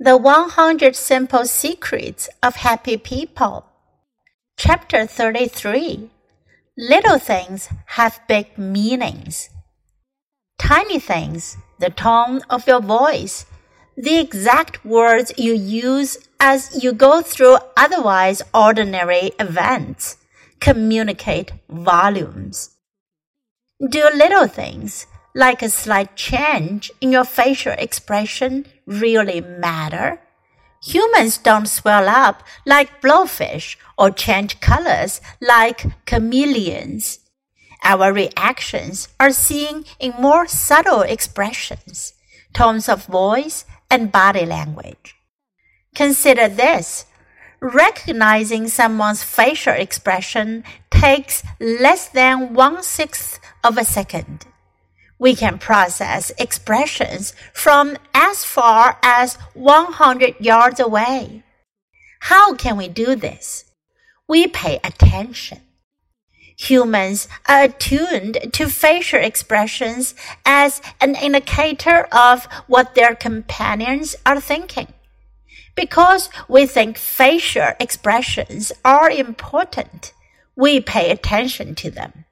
The 100 Simple Secrets of Happy People. Chapter 33 Little things have big meanings. Tiny things, the tone of your voice, the exact words you use as you go through otherwise ordinary events, communicate volumes. Do little things like a slight change in your facial expression really matter? Humans don't swell up like blowfish or change colors like chameleons. Our reactions are seen in more subtle expressions, tones of voice, and body language. Consider this. Recognizing someone's facial expression takes less than one sixth of a second we can process expressions from as far as 100 yards away. How can we do this? We pay attention. Humans are attuned to facial expressions as an indicator of what their companions are thinking. Because we think facial expressions are important, we pay attention to them.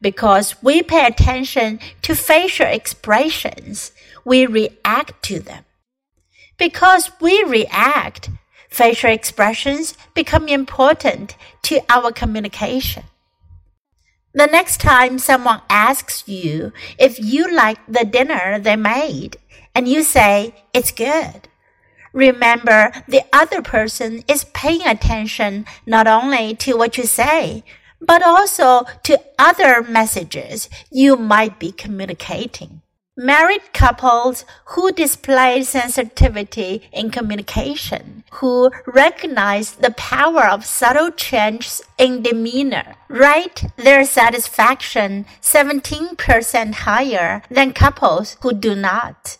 Because we pay attention to facial expressions, we react to them. Because we react, facial expressions become important to our communication. The next time someone asks you if you like the dinner they made and you say it's good, remember the other person is paying attention not only to what you say, but also to other messages you might be communicating. Married couples who display sensitivity in communication, who recognize the power of subtle changes in demeanor, rate their satisfaction 17% higher than couples who do not.